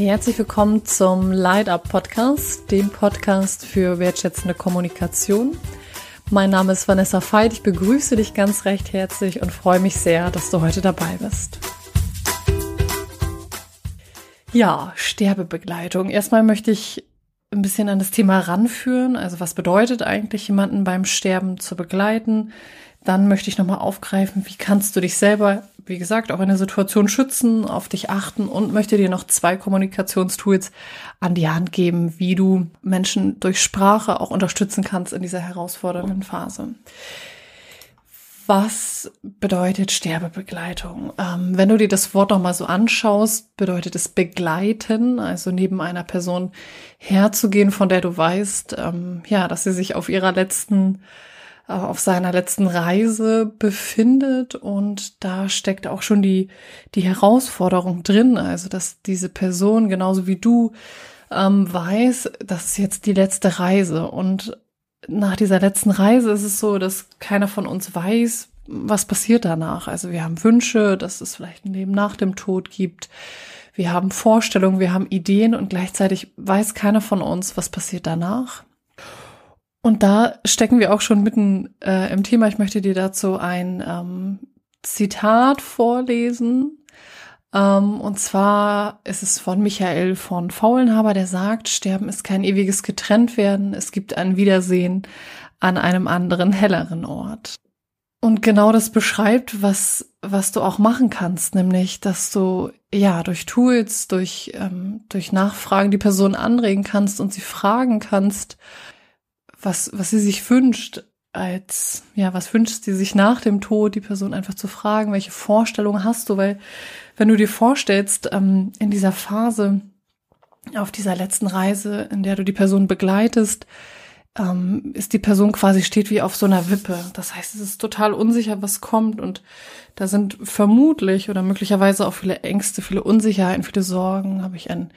Herzlich willkommen zum Light Up Podcast, dem Podcast für wertschätzende Kommunikation. Mein Name ist Vanessa Veit. Ich begrüße dich ganz recht herzlich und freue mich sehr, dass du heute dabei bist. Ja, Sterbebegleitung. Erstmal möchte ich ein bisschen an das Thema ranführen. Also was bedeutet eigentlich jemanden beim Sterben zu begleiten? Dann möchte ich nochmal aufgreifen, wie kannst du dich selber, wie gesagt, auch in der Situation schützen, auf dich achten und möchte dir noch zwei Kommunikationstools an die Hand geben, wie du Menschen durch Sprache auch unterstützen kannst in dieser herausfordernden Phase. Was bedeutet Sterbebegleitung? Ähm, wenn du dir das Wort nochmal so anschaust, bedeutet es begleiten, also neben einer Person herzugehen, von der du weißt, ähm, ja, dass sie sich auf ihrer letzten äh, auf seiner letzten Reise befindet und da steckt auch schon die, die Herausforderung drin, also dass diese Person genauso wie du ähm, weiß, das ist jetzt die letzte Reise und nach dieser letzten Reise ist es so, dass keiner von uns weiß, was passiert danach. Also wir haben Wünsche, dass es vielleicht ein Leben nach dem Tod gibt. Wir haben Vorstellungen, wir haben Ideen und gleichzeitig weiß keiner von uns, was passiert danach. Und da stecken wir auch schon mitten äh, im Thema. Ich möchte dir dazu ein ähm, Zitat vorlesen. Ähm, und zwar ist es von Michael von Faulenhaber, der sagt, Sterben ist kein ewiges Getrenntwerden, es gibt ein Wiedersehen an einem anderen, helleren Ort. Und genau das beschreibt, was, was du auch machen kannst, nämlich, dass du ja durch Tools, durch, ähm, durch Nachfragen die Person anregen kannst und sie fragen kannst, was, was sie sich wünscht, als, ja, was wünscht sie sich nach dem Tod, die Person einfach zu fragen, welche Vorstellungen hast du, weil wenn du dir vorstellst, ähm, in dieser Phase, auf dieser letzten Reise, in der du die Person begleitest, ähm, ist die Person quasi steht wie auf so einer Wippe. Das heißt, es ist total unsicher, was kommt und da sind vermutlich oder möglicherweise auch viele Ängste, viele Unsicherheiten, viele Sorgen. Habe ich einen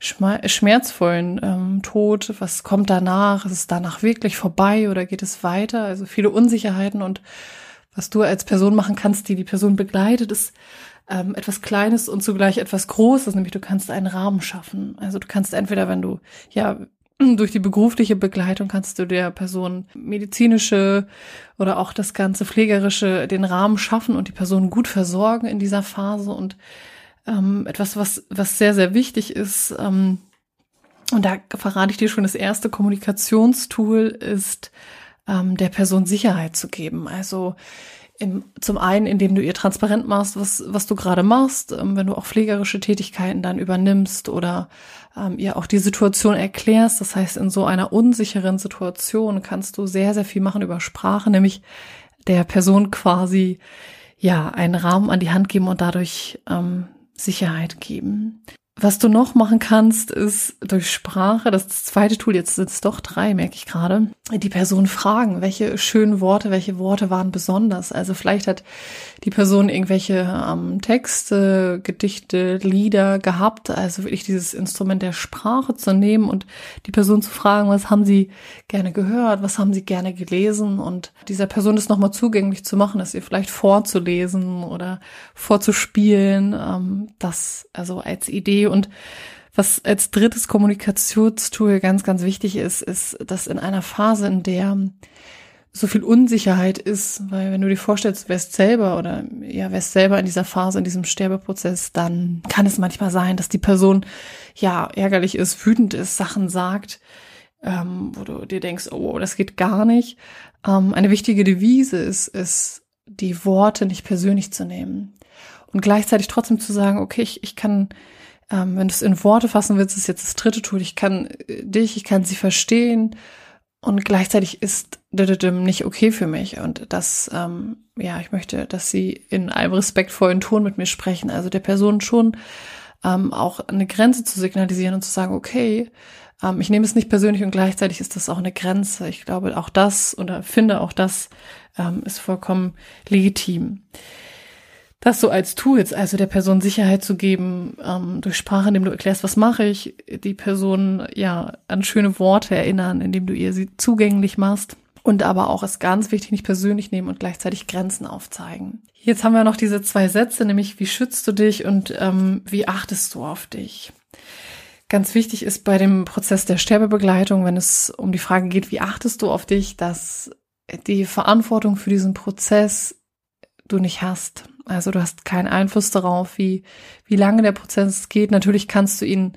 schmerzvollen ähm, Tod? Was kommt danach? Ist es danach wirklich vorbei oder geht es weiter? Also viele Unsicherheiten und was du als Person machen kannst, die die Person begleitet, ist ähm, etwas Kleines und zugleich etwas Großes, nämlich du kannst einen Rahmen schaffen. Also du kannst entweder, wenn du ja durch die berufliche Begleitung kannst du der Person medizinische oder auch das ganze pflegerische den Rahmen schaffen und die Person gut versorgen in dieser Phase und ähm, etwas, was, was sehr, sehr wichtig ist, ähm, und da verrate ich dir schon, das erste Kommunikationstool ist, ähm, der Person Sicherheit zu geben. Also im, zum einen, indem du ihr transparent machst, was, was du gerade machst, ähm, wenn du auch pflegerische Tätigkeiten dann übernimmst oder ähm, ihr auch die Situation erklärst. Das heißt, in so einer unsicheren Situation kannst du sehr, sehr viel machen über Sprache, nämlich der Person quasi ja einen Rahmen an die Hand geben und dadurch ähm, Sicherheit geben. Was du noch machen kannst, ist durch Sprache, das zweite Tool, jetzt sind es doch drei, merke ich gerade, die Person fragen, welche schönen Worte, welche Worte waren besonders. Also vielleicht hat die Person irgendwelche ähm, Texte, Gedichte, Lieder gehabt, also wirklich dieses Instrument der Sprache zu nehmen und die Person zu fragen, was haben sie gerne gehört, was haben sie gerne gelesen und dieser Person das nochmal zugänglich zu machen, das ihr vielleicht vorzulesen oder vorzuspielen, ähm, das also als Idee und was als drittes Kommunikationstool ganz, ganz wichtig ist, ist, dass in einer Phase, in der so viel Unsicherheit ist, weil wenn du dir vorstellst, wärst selber oder ja, wärst selber in dieser Phase, in diesem Sterbeprozess, dann kann es manchmal sein, dass die Person ja ärgerlich ist, wütend ist, Sachen sagt, ähm, wo du dir denkst, oh, das geht gar nicht. Ähm, eine wichtige Devise ist, ist, die Worte nicht persönlich zu nehmen und gleichzeitig trotzdem zu sagen, okay, ich, ich kann ähm, wenn du es in Worte fassen willst, ist jetzt das dritte Tool. Ich kann äh, dich, ich kann sie verstehen und gleichzeitig ist nicht okay für mich. Und das, ähm, ja, ich möchte, dass sie in einem respektvollen Ton mit mir sprechen. Also der Person schon ähm, auch eine Grenze zu signalisieren und zu sagen, okay, ähm, ich nehme es nicht persönlich und gleichzeitig ist das auch eine Grenze. Ich glaube, auch das oder finde auch das ähm, ist vollkommen legitim das so als Tools, also der Person Sicherheit zu geben, ähm, durch Sprache, indem du erklärst, was mache ich, die Person ja an schöne Worte erinnern, indem du ihr sie zugänglich machst. Und aber auch ist ganz wichtig, nicht persönlich nehmen und gleichzeitig Grenzen aufzeigen. Jetzt haben wir noch diese zwei Sätze, nämlich wie schützt du dich und ähm, wie achtest du auf dich. ganz wichtig ist bei dem Prozess der Sterbebegleitung, wenn es um die Frage geht, wie achtest du auf dich, dass die Verantwortung für diesen Prozess du nicht hast. Also du hast keinen Einfluss darauf, wie, wie lange der Prozess geht. Natürlich kannst du ihn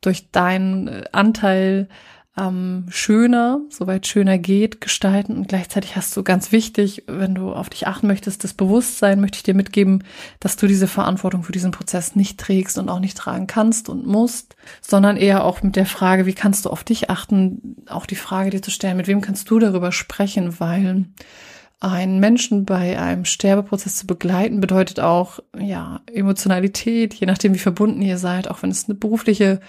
durch deinen Anteil ähm, schöner, soweit schöner geht, gestalten. Und gleichzeitig hast du ganz wichtig, wenn du auf dich achten möchtest, das Bewusstsein möchte ich dir mitgeben, dass du diese Verantwortung für diesen Prozess nicht trägst und auch nicht tragen kannst und musst, sondern eher auch mit der Frage, wie kannst du auf dich achten, auch die Frage dir zu stellen, mit wem kannst du darüber sprechen, weil einen Menschen bei einem Sterbeprozess zu begleiten bedeutet auch, ja, Emotionalität, je nachdem wie verbunden ihr seid, auch wenn es eine berufliche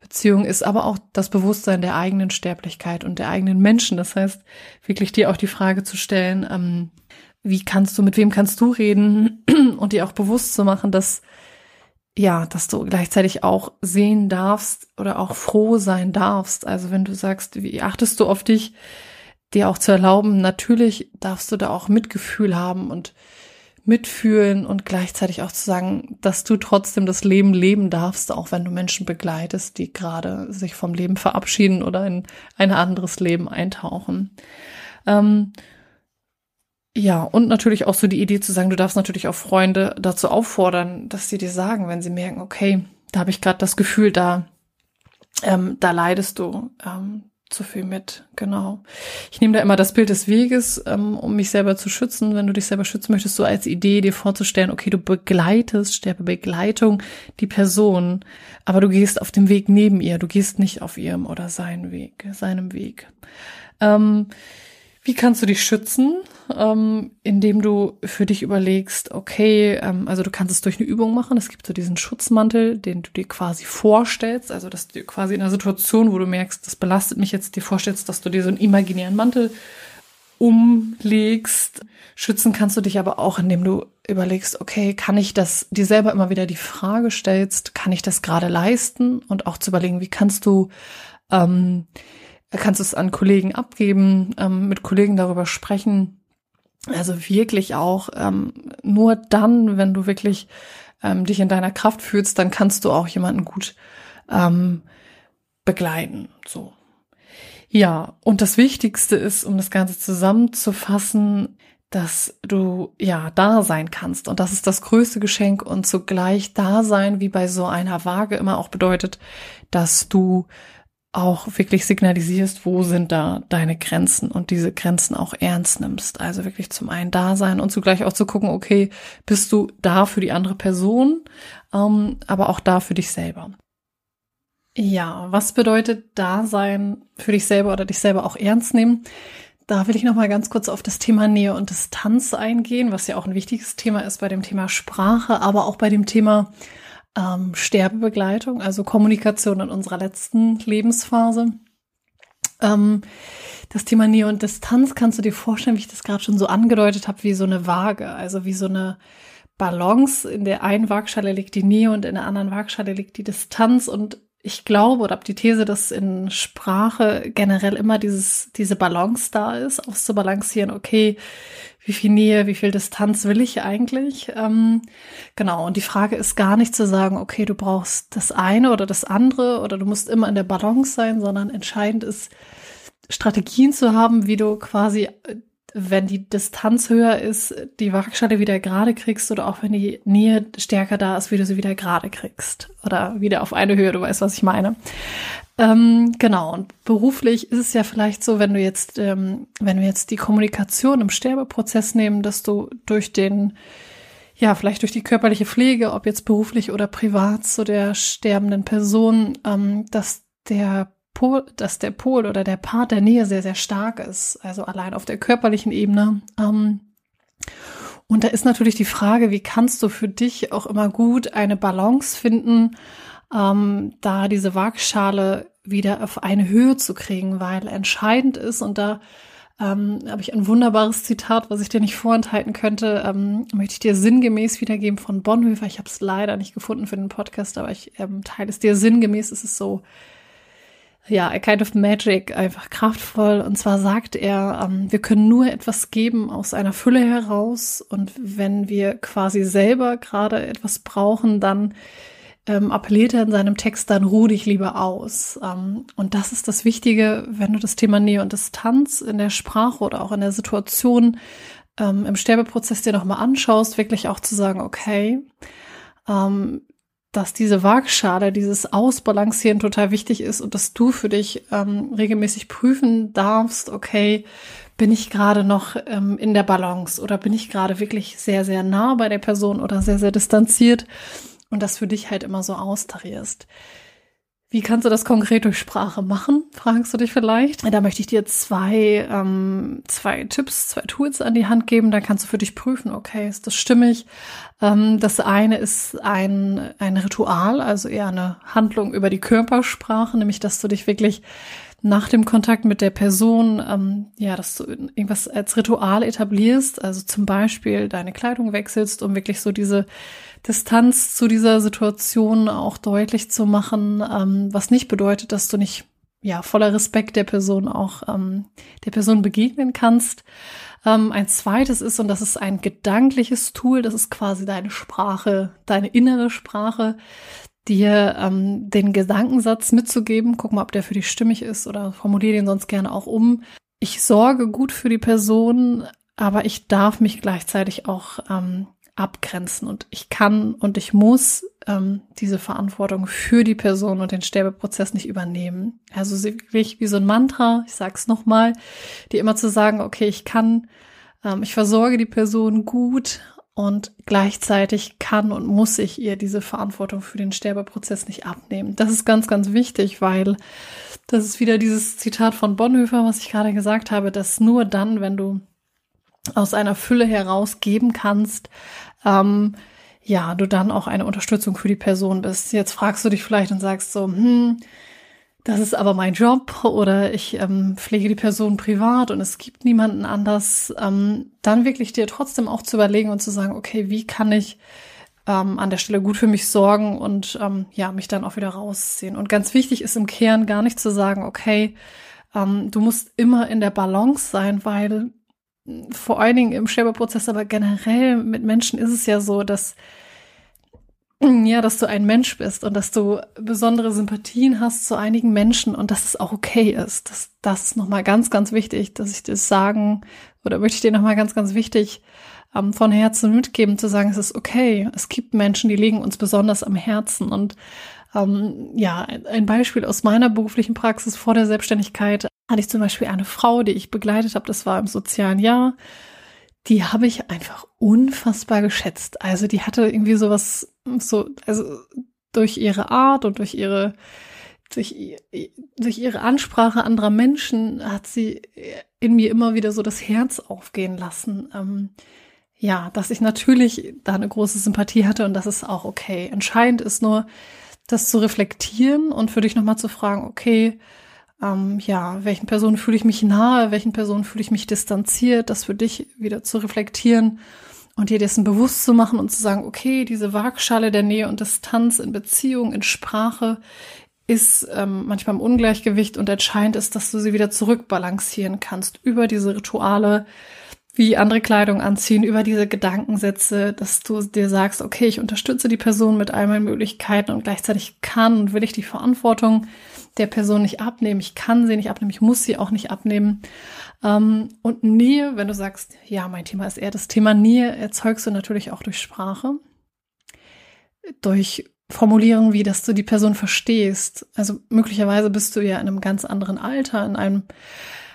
Beziehung ist, aber auch das Bewusstsein der eigenen Sterblichkeit und der eigenen Menschen. Das heißt, wirklich dir auch die Frage zu stellen, ähm, wie kannst du, mit wem kannst du reden und dir auch bewusst zu machen, dass ja, dass du gleichzeitig auch sehen darfst oder auch froh sein darfst. Also wenn du sagst, wie achtest du auf dich, dir auch zu erlauben, natürlich darfst du da auch Mitgefühl haben und mitfühlen und gleichzeitig auch zu sagen, dass du trotzdem das Leben leben darfst, auch wenn du Menschen begleitest, die gerade sich vom Leben verabschieden oder in ein anderes Leben eintauchen. Ähm, ja, und natürlich auch so die Idee zu sagen, du darfst natürlich auch Freunde dazu auffordern, dass sie dir sagen, wenn sie merken, okay, da habe ich gerade das Gefühl, da, ähm, da leidest du, ähm, zu viel mit, genau. Ich nehme da immer das Bild des Weges, ähm, um mich selber zu schützen. Wenn du dich selber schützen möchtest, so als Idee dir vorzustellen, okay, du begleitest, Sterbebegleitung, die Person, aber du gehst auf dem Weg neben ihr, du gehst nicht auf ihrem oder seinen Weg, seinem Weg. Ähm, wie kannst du dich schützen? ähm, indem du für dich überlegst, okay, ähm, also du kannst es durch eine Übung machen. Es gibt so diesen Schutzmantel, den du dir quasi vorstellst, also dass du quasi in einer Situation, wo du merkst, das belastet mich jetzt, dir vorstellst, dass du dir so einen imaginären Mantel umlegst. Schützen kannst du dich aber auch, indem du überlegst, okay, kann ich das, dir selber immer wieder die Frage stellst, kann ich das gerade leisten? Und auch zu überlegen, wie kannst du ähm, kannst es an Kollegen abgeben, ähm, mit Kollegen darüber sprechen, also wirklich auch ähm, nur dann, wenn du wirklich ähm, dich in deiner Kraft fühlst, dann kannst du auch jemanden gut ähm, begleiten. So. Ja, und das Wichtigste ist, um das Ganze zusammenzufassen, dass du ja da sein kannst. Und das ist das größte Geschenk und zugleich da sein, wie bei so einer Waage immer auch bedeutet, dass du auch wirklich signalisierst, wo sind da deine Grenzen und diese Grenzen auch ernst nimmst. Also wirklich zum einen da sein und zugleich auch zu gucken, okay, bist du da für die andere Person, ähm, aber auch da für dich selber. Ja, was bedeutet da sein für dich selber oder dich selber auch ernst nehmen? Da will ich noch mal ganz kurz auf das Thema Nähe und Distanz eingehen, was ja auch ein wichtiges Thema ist bei dem Thema Sprache, aber auch bei dem Thema ähm, Sterbebegleitung, also Kommunikation in unserer letzten Lebensphase. Ähm, das Thema Nähe und Distanz kannst du dir vorstellen, wie ich das gerade schon so angedeutet habe, wie so eine Waage, also wie so eine Balance. In der einen Waagschale liegt die Nähe und in der anderen Waagschale liegt die Distanz. Und ich glaube oder habe die These, dass in Sprache generell immer dieses, diese Balance da ist, auszubalancieren, okay, wie viel Nähe, wie viel Distanz will ich eigentlich? Ähm, genau, und die Frage ist gar nicht zu sagen, okay, du brauchst das eine oder das andere oder du musst immer in der Balance sein, sondern entscheidend ist, Strategien zu haben, wie du quasi, wenn die Distanz höher ist, die Waagschale wieder gerade kriegst oder auch wenn die Nähe stärker da ist, wie du sie wieder gerade kriegst oder wieder auf eine Höhe, du weißt, was ich meine. Ähm, genau, und beruflich ist es ja vielleicht so, wenn du jetzt, ähm, wenn wir jetzt die Kommunikation im Sterbeprozess nehmen, dass du durch den, ja, vielleicht durch die körperliche Pflege, ob jetzt beruflich oder privat zu der sterbenden Person, ähm, dass der Pol, dass der Pol oder der Part der Nähe sehr, sehr stark ist, also allein auf der körperlichen Ebene. Ähm, und da ist natürlich die Frage, wie kannst du für dich auch immer gut eine Balance finden, ähm, da diese Waagschale wieder auf eine Höhe zu kriegen, weil entscheidend ist, und da ähm, habe ich ein wunderbares Zitat, was ich dir nicht vorenthalten könnte, ähm, möchte ich dir sinngemäß wiedergeben von Bonhoeffer. Ich habe es leider nicht gefunden für den Podcast, aber ich ähm, teile es dir sinngemäß. Es ist so, ja, a kind of magic, einfach kraftvoll. Und zwar sagt er, ähm, wir können nur etwas geben aus einer Fülle heraus. Und wenn wir quasi selber gerade etwas brauchen, dann ähm, appelliert er in seinem Text dann ruh dich lieber aus. Ähm, und das ist das Wichtige, wenn du das Thema Nähe und Distanz in der Sprache oder auch in der Situation ähm, im Sterbeprozess dir nochmal anschaust, wirklich auch zu sagen, okay, ähm, dass diese Waagschale, dieses Ausbalancieren total wichtig ist und dass du für dich ähm, regelmäßig prüfen darfst, okay, bin ich gerade noch ähm, in der Balance oder bin ich gerade wirklich sehr, sehr nah bei der Person oder sehr, sehr distanziert und das für dich halt immer so austarierst. Wie kannst du das konkret durch Sprache machen, fragst du dich vielleicht. Da möchte ich dir zwei, ähm, zwei Tipps, zwei Tools an die Hand geben. Da kannst du für dich prüfen, okay, ist das stimmig? Ähm, das eine ist ein, ein Ritual, also eher eine Handlung über die Körpersprache, nämlich dass du dich wirklich nach dem Kontakt mit der Person, ähm, ja, dass du irgendwas als Ritual etablierst, also zum Beispiel deine Kleidung wechselst, um wirklich so diese Distanz zu dieser Situation auch deutlich zu machen, ähm, was nicht bedeutet, dass du nicht ja voller Respekt der Person auch ähm, der Person begegnen kannst. Ähm, ein zweites ist, und das ist ein gedankliches Tool, das ist quasi deine Sprache, deine innere Sprache, dir ähm, den Gedankensatz mitzugeben. Guck mal, ob der für dich stimmig ist oder formuliere den sonst gerne auch um. Ich sorge gut für die Person, aber ich darf mich gleichzeitig auch ähm, abgrenzen und ich kann und ich muss ähm, diese Verantwortung für die Person und den Sterbeprozess nicht übernehmen. Also wirklich wie so ein Mantra, ich sag's nochmal, die immer zu sagen, okay, ich kann, ähm, ich versorge die Person gut und gleichzeitig kann und muss ich ihr diese Verantwortung für den Sterbeprozess nicht abnehmen. Das ist ganz, ganz wichtig, weil das ist wieder dieses Zitat von Bonhoeffer, was ich gerade gesagt habe, dass nur dann, wenn du aus einer Fülle heraus geben kannst, ähm, ja, du dann auch eine Unterstützung für die Person bist. Jetzt fragst du dich vielleicht und sagst so, hm, das ist aber mein Job oder ich ähm, pflege die Person privat und es gibt niemanden anders, ähm, dann wirklich dir trotzdem auch zu überlegen und zu sagen, okay, wie kann ich ähm, an der Stelle gut für mich sorgen und ähm, ja, mich dann auch wieder rausziehen. Und ganz wichtig ist im Kern gar nicht zu sagen, okay, ähm, du musst immer in der Balance sein, weil vor allen Dingen im Sterbeprozess, aber generell mit Menschen ist es ja so, dass ja, dass du ein Mensch bist und dass du besondere Sympathien hast zu einigen Menschen und dass es auch okay ist. Das, das ist nochmal ganz, ganz wichtig, dass ich das sagen oder möchte ich dir nochmal ganz, ganz wichtig ähm, von Herzen mitgeben, zu sagen, es ist okay. Es gibt Menschen, die liegen uns besonders am Herzen und ähm, ja, ein Beispiel aus meiner beruflichen Praxis vor der Selbstständigkeit hatte ich zum Beispiel eine Frau, die ich begleitet habe, das war im sozialen Jahr. Die habe ich einfach unfassbar geschätzt. Also die hatte irgendwie sowas, so, also durch ihre Art und durch ihre, durch, durch ihre Ansprache anderer Menschen hat sie in mir immer wieder so das Herz aufgehen lassen. Ähm, ja, dass ich natürlich da eine große Sympathie hatte und das ist auch okay. Entscheidend ist nur, das zu reflektieren und für dich nochmal zu fragen, okay, ähm, ja, welchen Personen fühle ich mich nahe, welchen Personen fühle ich mich distanziert, das für dich wieder zu reflektieren und dir dessen bewusst zu machen und zu sagen, okay, diese Waagschale der Nähe und Distanz in Beziehung, in Sprache ist ähm, manchmal im Ungleichgewicht und entscheidend ist, dass du sie wieder zurückbalancieren kannst über diese Rituale, wie andere Kleidung anziehen, über diese Gedankensätze, dass du dir sagst, okay, ich unterstütze die Person mit all meinen Möglichkeiten und gleichzeitig kann und will ich die Verantwortung der Person nicht abnehmen. Ich kann sie nicht abnehmen, ich muss sie auch nicht abnehmen. Ähm, und Nähe, wenn du sagst, ja, mein Thema ist eher das Thema Nähe, erzeugst du natürlich auch durch Sprache, durch Formulierungen wie, dass du die Person verstehst. Also möglicherweise bist du ja in einem ganz anderen Alter, in einem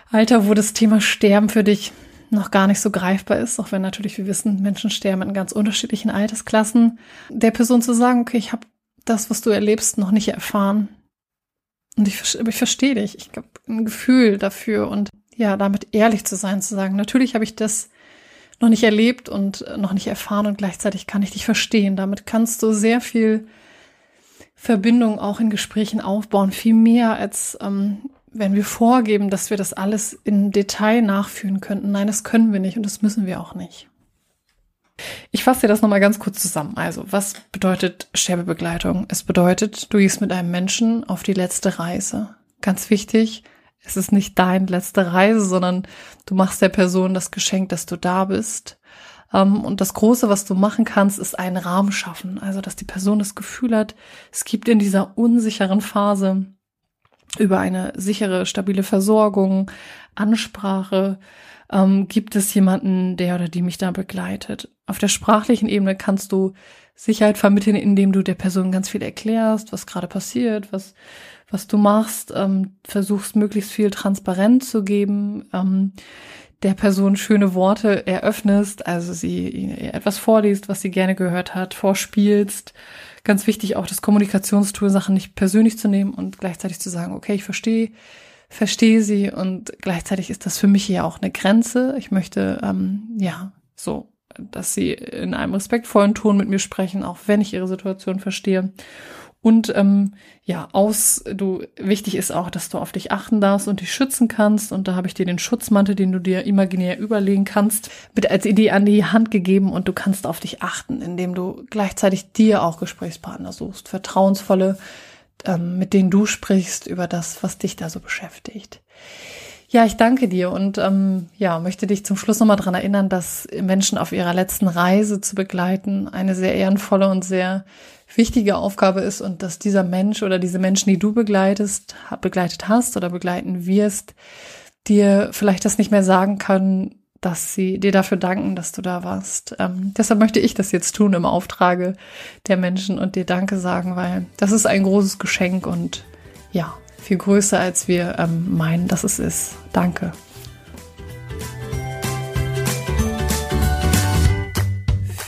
Alter, wo das Thema Sterben für dich noch gar nicht so greifbar ist, auch wenn natürlich wir wissen, Menschen sterben in ganz unterschiedlichen Altersklassen, der Person zu sagen, okay, ich habe das, was du erlebst, noch nicht erfahren. Und ich, ich verstehe dich. Ich habe ein Gefühl dafür und ja, damit ehrlich zu sein, zu sagen, natürlich habe ich das noch nicht erlebt und noch nicht erfahren und gleichzeitig kann ich dich verstehen. Damit kannst du sehr viel Verbindung auch in Gesprächen aufbauen, viel mehr als ähm, wenn wir vorgeben, dass wir das alles in Detail nachführen könnten. Nein, das können wir nicht und das müssen wir auch nicht. Ich fasse dir das nochmal ganz kurz zusammen. Also, was bedeutet Sterbebegleitung? Es bedeutet, du gehst mit einem Menschen auf die letzte Reise. Ganz wichtig, es ist nicht deine letzte Reise, sondern du machst der Person das Geschenk, dass du da bist. Ähm, und das Große, was du machen kannst, ist einen Rahmen schaffen. Also, dass die Person das Gefühl hat, es gibt in dieser unsicheren Phase über eine sichere, stabile Versorgung, Ansprache, ähm, gibt es jemanden, der oder die mich da begleitet. Auf der sprachlichen Ebene kannst du Sicherheit vermitteln, indem du der Person ganz viel erklärst, was gerade passiert, was, was du machst, ähm, versuchst möglichst viel transparent zu geben, ähm, der Person schöne Worte eröffnest, also sie etwas vorliest, was sie gerne gehört hat, vorspielst. Ganz wichtig auch das Kommunikationstool, Sachen nicht persönlich zu nehmen und gleichzeitig zu sagen, okay, ich verstehe, verstehe sie und gleichzeitig ist das für mich ja auch eine Grenze. Ich möchte, ähm, ja, so dass sie in einem respektvollen Ton mit mir sprechen, auch wenn ich ihre Situation verstehe. Und ähm, ja, aus, du, wichtig ist auch, dass du auf dich achten darfst und dich schützen kannst. Und da habe ich dir den Schutzmantel, den du dir imaginär überlegen kannst, mit als Idee an die Hand gegeben und du kannst auf dich achten, indem du gleichzeitig dir auch Gesprächspartner suchst, vertrauensvolle, ähm, mit denen du sprichst über das, was dich da so beschäftigt. Ja, ich danke dir und ähm, ja, möchte dich zum Schluss nochmal dran erinnern, dass Menschen auf ihrer letzten Reise zu begleiten eine sehr ehrenvolle und sehr wichtige Aufgabe ist und dass dieser Mensch oder diese Menschen, die du begleitest, begleitet hast oder begleiten wirst, dir vielleicht das nicht mehr sagen können, dass sie dir dafür danken, dass du da warst. Ähm, deshalb möchte ich das jetzt tun im Auftrage der Menschen und dir Danke sagen, weil das ist ein großes Geschenk und ja, viel größer, als wir ähm, meinen, dass es ist. Danke.